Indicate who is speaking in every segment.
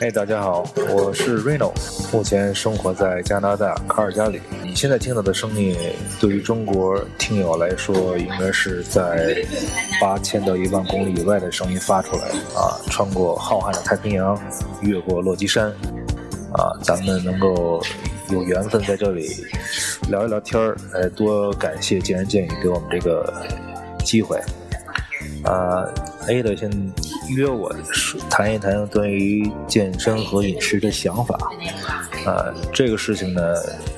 Speaker 1: 哎，大家好，我是 Reno，目前生活在加拿大卡尔加里。你现在听到的声音，对于中国听友来说，应该是在八千到一万公里以外的声音发出来啊，穿过浩瀚的太平洋，越过落基山，啊，咱们能够有缘分在这里聊一聊天儿，哎，多感谢见仁见语给我们这个机会。啊，A 的先约我谈一谈关于健身和饮食的想法。啊，这个事情呢，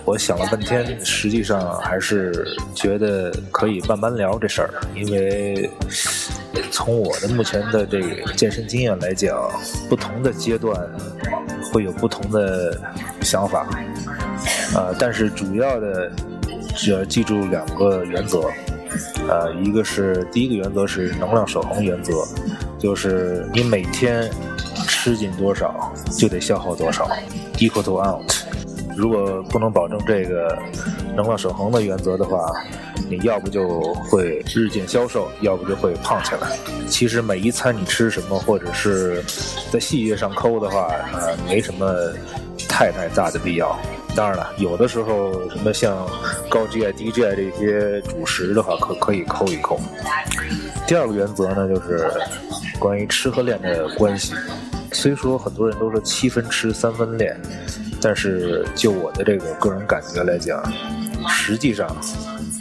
Speaker 1: 我想了半天，实际上还是觉得可以慢慢聊这事儿，因为从我的目前的这个健身经验来讲，不同的阶段会有不同的想法。啊，但是主要的只要记住两个原则。呃，一个是第一个原则是能量守恒原则，就是你每天吃进多少就得消耗多少，equal to out。如果不能保证这个能量守恒的原则的话，你要不就会日渐消瘦，要不就会胖起来。其实每一餐你吃什么，或者是在细节上抠的话，呃，没什么太太大的必要。当然了，有的时候什么像高 GI、低 GI 这些主食的话，可可以抠一抠。第二个原则呢，就是关于吃和练的关系。虽说很多人都说七分吃三分练，但是就我的这个个人感觉来讲，实际上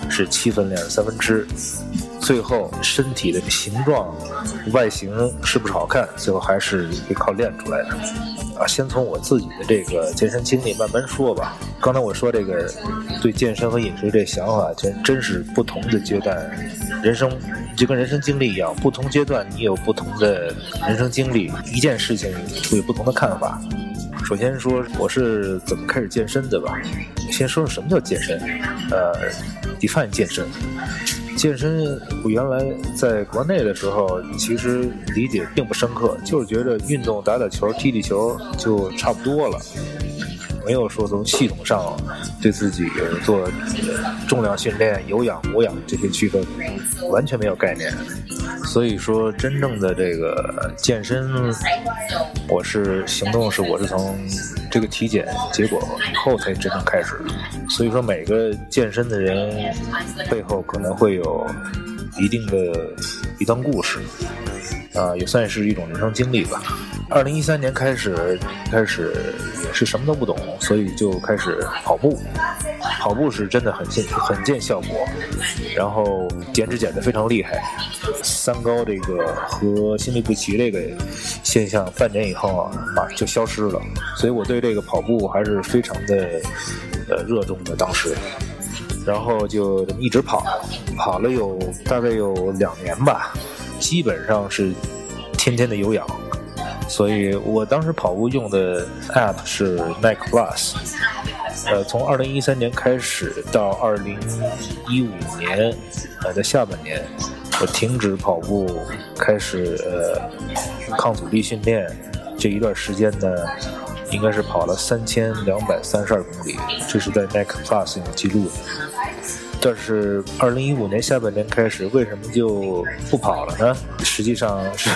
Speaker 1: 是七分练三分吃。最后身体的形状、外形是不是好看，最后还是得靠练出来的。啊，先从我自己的这个健身经历慢慢说吧。刚才我说这个对健身和饮食这想法，真真是不同的阶段，人生就跟人生经历一样，不同阶段你有不同的人生经历，一件事情会有不同的看法。首先说我是怎么开始健身的吧。先说说什么叫健身，呃，define 健身。健身，我原来在国内的时候，其实理解并不深刻，就是觉得运动打打球、踢踢球就差不多了，没有说从系统上对自己做重量训练、有氧、无氧这些区分，完全没有概念。所以说，真正的这个健身，我是行动是我是从这个体检结果以后才真正开始。所以说，每个健身的人背后可能会有一定的一段故事，啊，也算是一种人生经历吧。二零一三年开始，开始也是什么都不懂，所以就开始跑步。跑步是真的很见很见效果，然后减脂减得非常厉害。三高这个和心律不齐这个现象，半年以后啊，马上就消失了。所以我对这个跑步还是非常的呃热衷的。当时，然后就这么一直跑，跑了有大概有两年吧，基本上是天天的有氧。所以我当时跑步用的 app 是 Nike Plus。呃，从二零一三年开始到二零一五年，呃的下半年，我停止跑步，开始呃抗阻力训练。这一段时间呢，应该是跑了三千两百三十二公里，这是在 Nike Plus 有记录。但是二零一五年下半年开始，为什么就不跑了呢？实际上是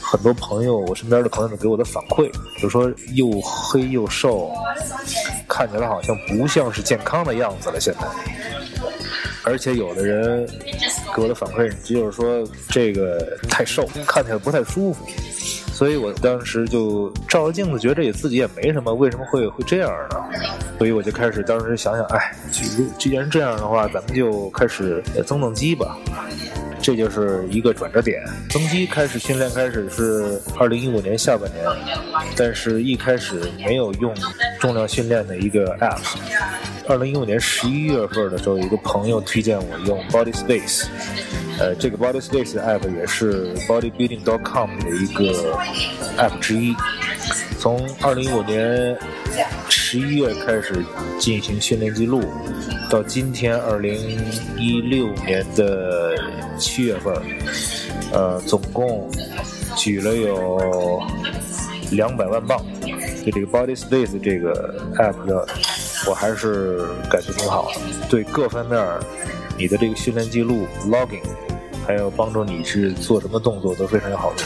Speaker 1: 很多朋友，我身边的朋友们给我的反馈，就说又黑又瘦。看起来好像不像是健康的样子了，现在。而且有的人给我的反馈就是说，这个太瘦，看起来不太舒服。所以我当时就照着镜子，觉得也自己也没什么，为什么会会这样呢？所以我就开始当时想想，哎，既然这样的话，咱们就开始增增肌吧。这就是一个转折点，增肌开始训练开始是二零一五年下半年，但是一开始没有用重量训练的一个 app。二零一五年十一月份的时候，有一个朋友推荐我用 Body Space，呃，这个 Body Space 的 app 也是 Bodybuilding.com 的一个 app 之一。从二零一五年十一月开始进行训练记录，到今天二零一六年的七月份，呃，总共举了有两百万磅。就这个 Body Space 这个 app 的，我还是感觉挺好的。对各方面，你的这个训练记录、logging，还有帮助你去做什么动作都非常有好处。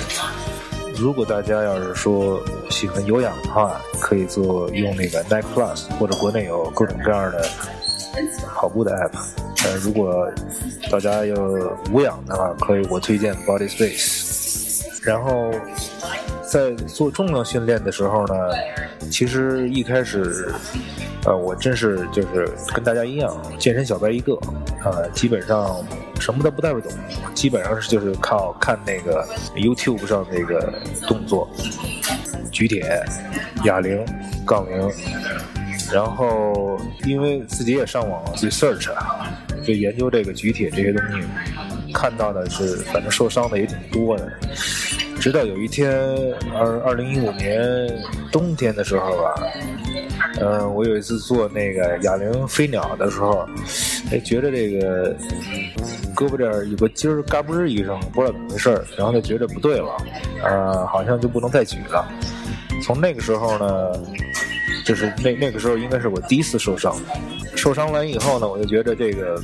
Speaker 1: 如果大家要是说喜欢有氧的话，可以做用那个 Nike Plus，或者国内有各种各样的跑步的 app。呃，如果大家要无氧的话，可以我推荐 Body Space。然后在做重量训练的时候呢，其实一开始，呃，我真是就是跟大家一样，健身小白一个，呃，基本上什么都不太会懂，基本上是就是靠看那个 YouTube 上那个动作，举铁、哑铃、杠铃，然后因为自己也上网 research，就研究这个举铁这些东西，看到的是反正受伤的也挺多的。直到有一天，二二零一五年冬天的时候吧，嗯，我有一次做那个哑铃飞鸟的时候，哎，觉得这个胳膊这儿有个筋儿嘎嘣一声，不知道怎么回事儿，然后就觉得不对了，呃，好像就不能再举了。从那个时候呢，就是那那个时候应该是我第一次受伤。受伤完以后呢，我就觉得这个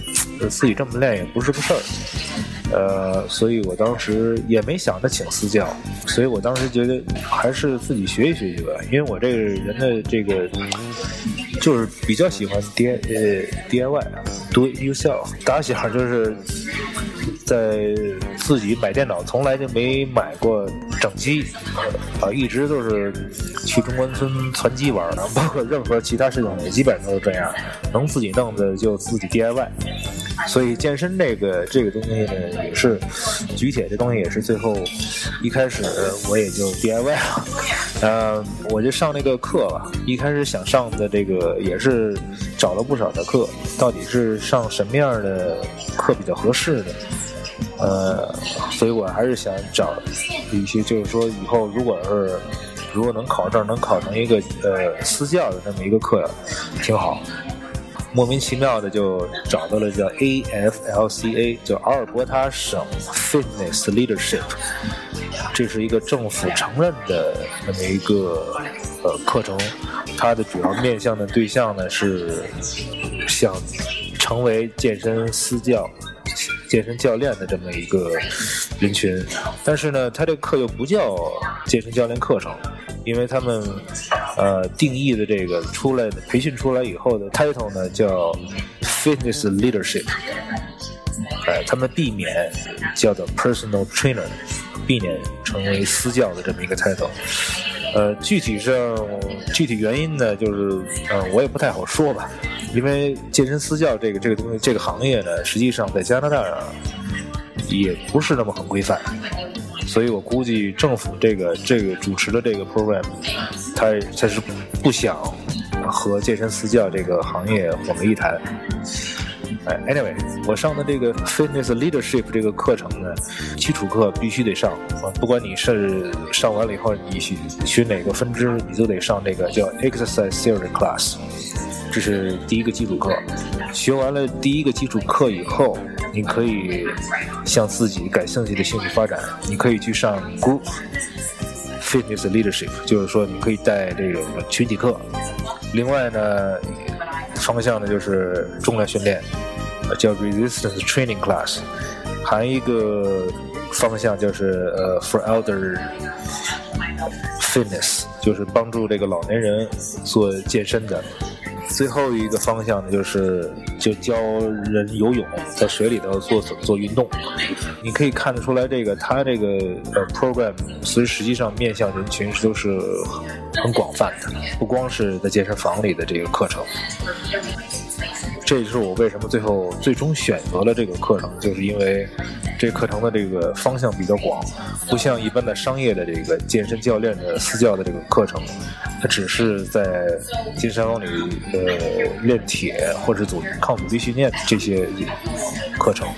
Speaker 1: 自己这么练也不是个事儿。呃，所以我当时也没想着请私教，所以我当时觉得还是自己学一学习吧，因为我这个人的这个就是比较喜欢 D 呃 DIY 啊，Do it yourself，打小就是在自己买电脑，从来就没买过整机，啊，一直都是去中关村攒机玩的，包括任何其他事情也基本上都是这样，能自己弄的就自己 DIY。所以健身这个这个东西呢，也是举铁这东西也是最后一开始我也就 DIY 了，呃，我就上那个课吧。一开始想上的这个也是找了不少的课，到底是上什么样的课比较合适呢？呃，所以我还是想找一些，就是说以后如果是如果能考证，能考成一个呃私教的那么一个课，挺好。莫名其妙的就找到了叫 AFLCA，叫阿尔伯塔省 Fitness Leadership，这是一个政府承认的那么一个呃课程，它的主要面向的对象呢是想成为健身私教、健身教练的这么一个人群，但是呢，它这课又不叫健身教练课程。因为他们，呃，定义的这个出来的培训出来以后的 title 呢叫 fitness leadership，哎，他们避免叫做 personal trainer，避免成为私教的这么一个 title。呃，具体上具体原因呢，就是呃，我也不太好说吧，因为健身私教这个这个东西这个行业呢，实际上在加拿大啊也不是那么很规范。所以我估计政府这个这个主持的这个 program，他他是不想和健身私教这个行业混为一谈。哎，anyway，我上的这个 fitness leadership 这个课程呢，基础课必须得上啊，不管你是上完了以后你学学哪个分支，你都得上这个叫 exercise theory class，这是第一个基础课。学完了第一个基础课以后。你可以向自己感兴趣的兴趣发展，你可以去上 group fitness leadership，就是说你可以带这个群体课。另外呢，方向呢就是重量训练，叫 resistance training class。还一个方向就是呃 for elder fitness，就是帮助这个老年人做健身的。最后一个方向呢，就是就教人游泳，在水里头做做运动。你可以看得出来，这个他这个呃 program，所以实际上面向人群都是很广泛的，不光是在健身房里的这个课程。这也是我为什么最后最终选择了这个课程，就是因为这课程的这个方向比较广，不像一般的商业的这个健身教练的私教的这个课程，它只是在健身房里呃练铁或者做抗阻力训练这些课程。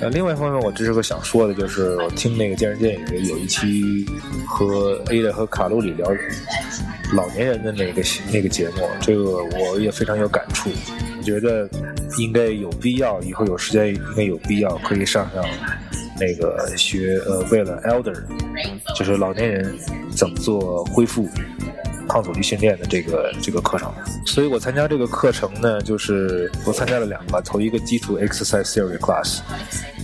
Speaker 1: 呃，另外一方面，我这是个想说的，就是我听那个健身电影有一期和 Ada 和卡路里聊老年人的那个那个节目，这个我也非常有感触。觉得应该有必要，以后有时间应该有必要可以上上那个学呃，为了 elder，就是老年人怎么做恢复抗阻力训练的这个这个课程。所以我参加这个课程呢，就是我参加了两个，头一个基础 exercise theory class，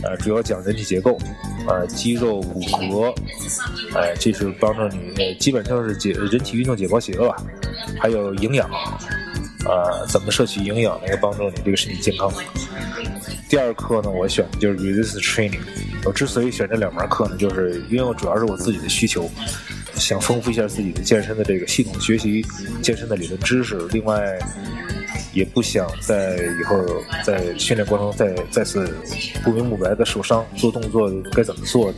Speaker 1: 呃，主要讲人体结构，呃，肌肉、骨骼，哎，这是帮助你，基本上是解人体运动解剖学吧。还有营养，呃，怎么摄取营养能够帮助你这个身体健康。第二课呢，我选的就是 resist training。我之所以选这两门课呢，就是因为我主要是我自己的需求，想丰富一下自己的健身的这个系统学习，健身的理论知识。另外，也不想在以后在训练过程中再再次不明不白的受伤，做动作该怎么做，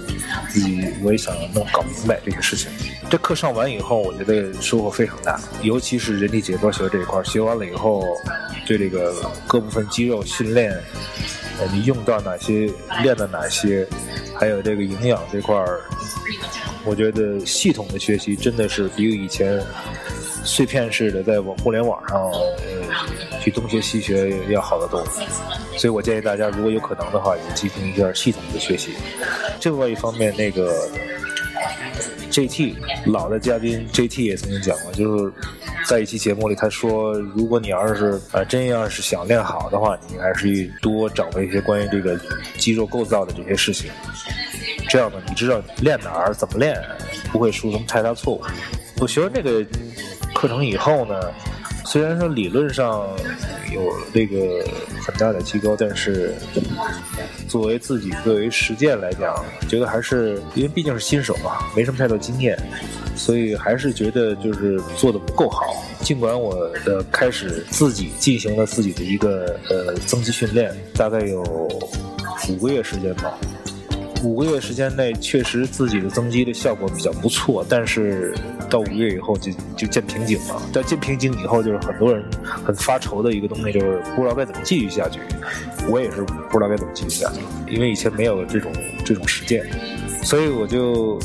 Speaker 1: 你我也想弄搞明白这些事情。这课上完以后，我觉得收获非常大，尤其是人体解剖学这一块，学完了以后，对这个各部分肌肉训练。呃，你用到哪些，练的哪些，还有这个营养这块儿，我觉得系统的学习真的是比以前碎片式的在网互联网上呃去东学西学要好得多。所以我建议大家，如果有可能的话，也进行一下系统的学习。另外一方面，那个 JT 老的嘉宾 JT 也曾经讲过，就是。在一期节目里，他说：“如果你要是呃真要是想练好的话，你还是多掌握一些关于这个肌肉构造的这些事情。这样呢，你知道练哪儿怎么练，不会出什么太大错误。”我学完这个课程以后呢，虽然说理论上有这个很大的提高，但是作为自己作为实践来讲，觉得还是因为毕竟是新手嘛，没什么太多经验。所以还是觉得就是做的不够好。尽管我的开始自己进行了自己的一个呃增肌训练，大概有五个月时间吧。五个月时间内，确实自己的增肌的效果比较不错。但是到五月以后就就见瓶颈了。但见瓶颈以后，就是很多人很发愁的一个东西，就是不知道该怎么继续下去。我也是不知道该怎么继续下去，因为以前没有这种这种实践，所以我就。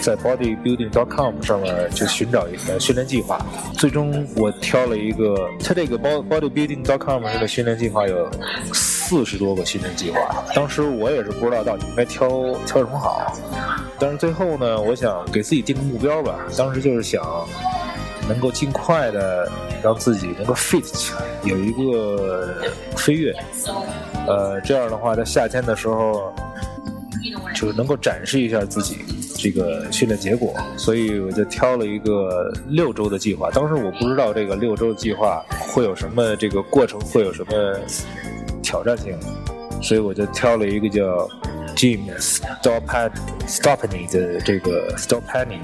Speaker 1: 在 bodybuilding.com 上面就寻找一个训练计划，最终我挑了一个，它这个 bodybuilding.com 这个训练计划有四十多个训练计划。当时我也是不知道到底应该挑挑什么好，但是最后呢，我想给自己定个目标吧。当时就是想能够尽快的让自己能够 fit 起来，有一个飞跃。呃，这样的话在夏天的时候就是能够展示一下自己。这个训练结果，所以我就挑了一个六周的计划。当时我不知道这个六周计划会有什么，这个过程会有什么挑战性，所以我就挑了一个叫 Jim Stopani Stopani 的这个 Stopany，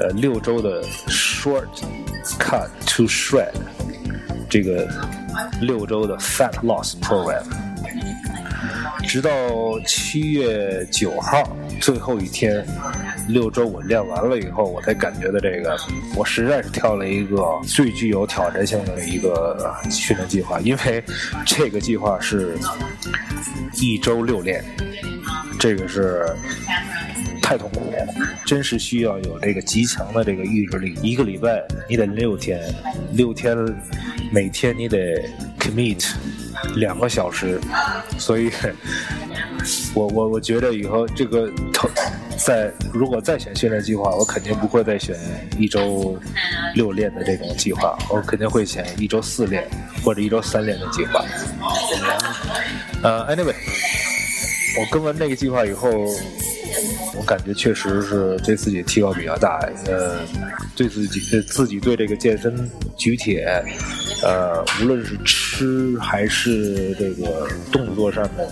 Speaker 1: 呃，六周的 Short Cut to Shred 这个六周的 Fat Loss Program，直到七月九号。最后一天，六周我练完了以后，我才感觉到这个，我实在是挑了一个最具有挑战性的一个训练计划，因为这个计划是一周六练，这个是太痛苦，真是需要有这个极强的这个意志力。一个礼拜你得六天，六天每天你得 commit 两个小时，所以。我我我觉得以后这个在如果再选训练计划，我肯定不会再选一周六练的这种计划，我肯定会选一周四练或者一周三练的计划。呃，anyway，我跟完那个计划以后，我感觉确实是对自己提高比较大，呃，对自己自己对这个健身举铁，呃，无论是吃还是这个动作上面。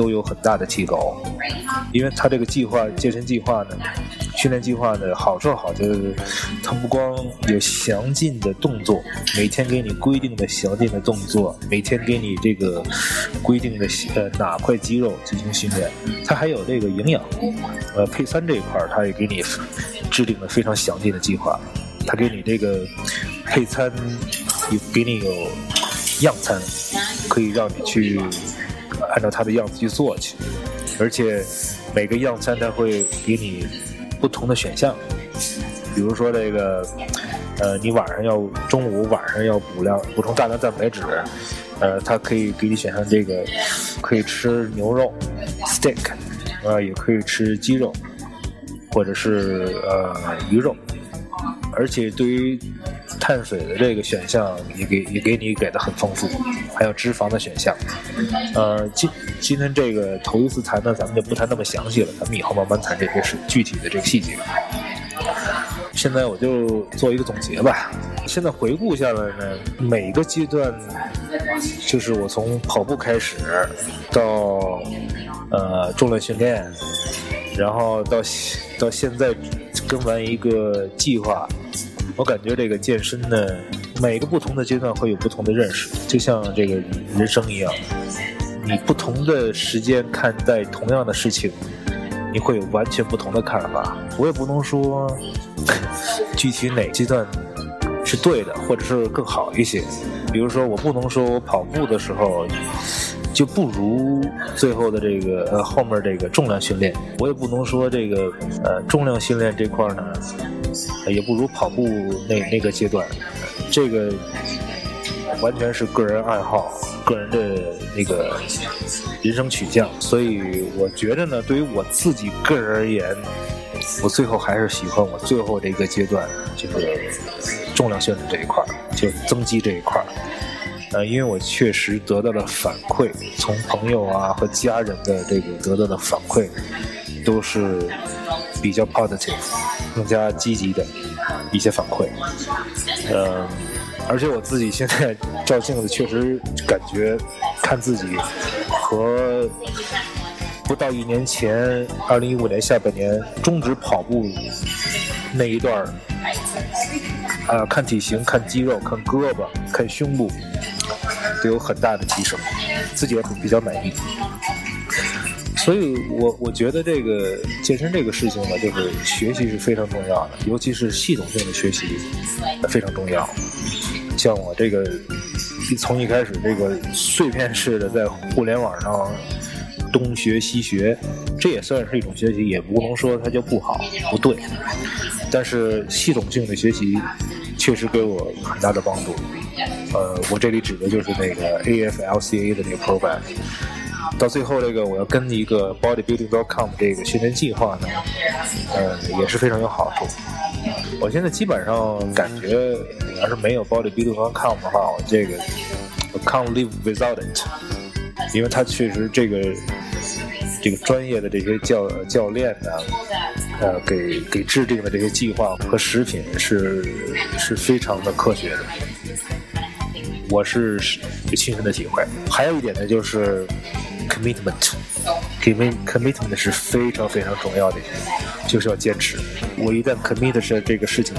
Speaker 1: 都有很大的提高，因为他这个计划健身计划呢，训练计划呢，好处好就是，它不光有详尽的动作，每天给你规定的详尽的动作，每天给你这个规定的呃哪块肌肉进行训练，它还有这个营养，呃配餐这一块儿，它也给你制定了非常详尽的计划，它给你这个配餐有给你有样餐，可以让你去。按照他的样子去做去，而且每个样餐他会给你不同的选项，比如说这个，呃，你晚上要中午晚上要补量补充大量蛋白质，呃，它可以给你选项这个可以吃牛肉 steak，啊，也可以吃鸡肉，或者是呃鱼肉，而且对于碳水的这个选项也给也给你给的很丰富，还有脂肪的选项。呃，今今天这个头一次谈呢，咱们就不谈那么详细了，咱们以后慢慢谈这些是具体的这个细节。现在我就做一个总结吧。现在回顾下来呢，每个阶段，就是我从跑步开始，到呃重量训练，然后到到现在跟完一个计划，我感觉这个健身呢，每个不同的阶段会有不同的认识，就像这个人生一样，你不同的时间看待同样的事情，你会有完全不同的看法。我也不能说具体哪阶段。是对的，或者是更好一些。比如说，我不能说我跑步的时候就不如最后的这个呃后面这个重量训练，我也不能说这个呃重量训练这块呢也不如跑步那那个阶段。这个完全是个人爱好，个人的那个人生取向。所以我觉得呢，对于我自己个人而言，我最后还是喜欢我最后这个阶段，就是。重量训练这一块就增肌这一块呃，因为我确实得到了反馈，从朋友啊和家人的这个得到的反馈，都是比较 positive，更加积极的一些反馈。呃，而且我自己现在照镜子，确实感觉看自己和不到一年前，二零一五年下半年终止跑步那一段啊，看体型，看肌肉，看胳膊，看胸部，都有很大的提升，自己也比较满意。所以我我觉得这个健身这个事情呢，就是学习是非常重要的，尤其是系统性的学习非常重要。像我这个从一开始这个碎片式的在互联网上东学西学，这也算是一种学习，也不能说它就不好，不对。但是系统性的学习确实给我很大的帮助。呃，我这里指的就是那个 AFLCA 的那个 program。到最后这个我要跟一个 bodybuilding.com 这个训练计划呢，呃，也是非常有好处。我现在基本上感觉，你要是没有 bodybuilding.com 的话，我这个 can't live without it，因为它确实这个这个专业的这些教教练呢。呃，给给制定的这些计划和食品是是非常的科学的，我是有亲身的体会。还有一点呢，就是 commitment，commit，commitment 是非常非常重要的，就是要坚持。我一旦 commit 是这个事情，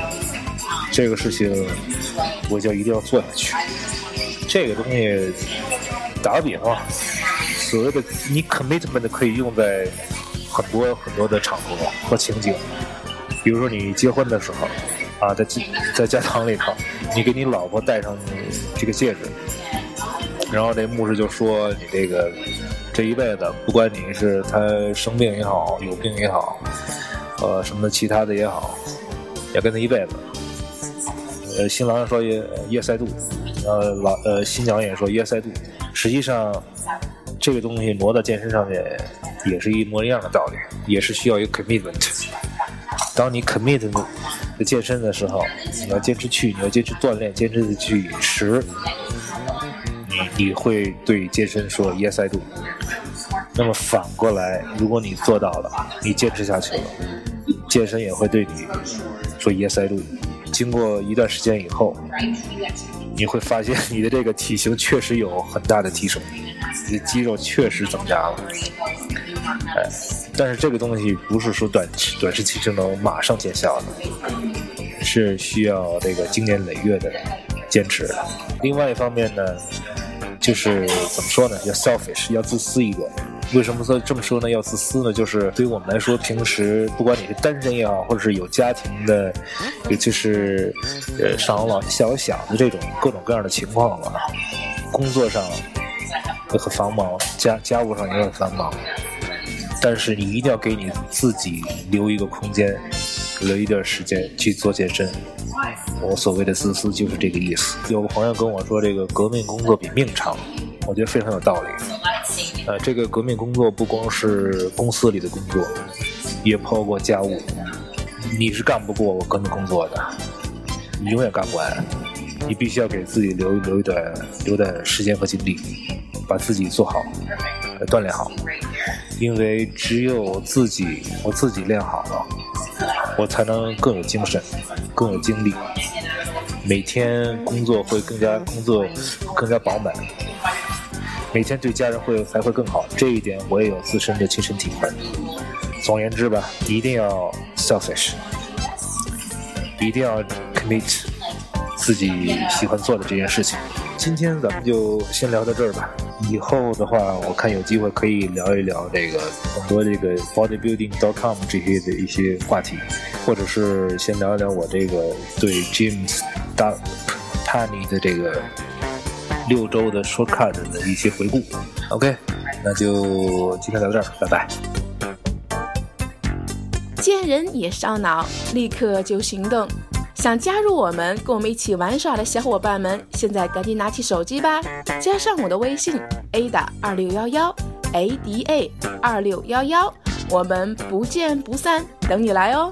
Speaker 1: 这个事情我就一定要做下去。这个东西打个比方，所谓的你 commitment 可以用在。很多很多的场合和情景，比如说你结婚的时候，啊，在在教堂里头，你给你老婆戴上这个戒指，然后这牧师就说你这个这一辈子，不管你是他生病也好，有病也好，呃，什么其他的也好，要跟他一辈子。呃，新郎说耶耶塞度，呃老呃新娘也说耶塞度，实际上这个东西挪到健身上面。也是一模一样的道理，也是需要一个 commitment。当你 commit 的健身的时候，你要坚持去，你要坚持锻炼，坚持的去饮食，你会对健身说 yes I do。那么反过来，如果你做到了，你坚持下去了，健身也会对你说 yes I do。经过一段时间以后，你会发现你的这个体型确实有很大的提升，你的肌肉确实增加了。哎，但是这个东西不是说短期、短时期就能马上见效的，是需要这个经年累月的坚持。另外一方面呢，就是怎么说呢？要 selfish，要自私一点。为什么说这么说呢？要自私呢？就是对于我们来说，平时不管你是单身也好，或者是有家庭的，尤其是呃上有老下有小的这种各种各样的情况吧，工作上也很繁忙，家家务上也很繁忙。但是你一定要给你自己留一个空间，留一点时间去做健身。我所谓的自私就是这个意思。有个朋友跟我说，这个革命工作比命长，我觉得非常有道理。呃，这个革命工作不光是公司里的工作，也包括家务。你是干不过我革命工作的。你永远干不完。你必须要给自己留留一点留点时间和精力，把自己做好，锻炼好。因为只有自己我自己练好了，我才能更有精神，更有精力。每天工作会更加工作更加饱满，每天对家人会才会更好。这一点我也有自身的亲身体会。总而言之吧，一定要 selfish，一定要 commit 自己喜欢做的这件事情。今天咱们就先聊到这儿吧。以后的话，我看有机会可以聊一聊这个很多这个 bodybuilding.com 这些的一些话题，或者是先聊一聊我这个对 James 大 t a n y 的这个六周的 shortcut 的一些回顾。OK，那就今天聊到这儿，拜拜。
Speaker 2: 见人也烧脑，立刻就行动。想加入我们，跟我们一起玩耍的小伙伴们，现在赶紧拿起手机吧，加上我的微信 ada 二六幺幺 ada 二六幺幺，我们不见不散，等你来哦。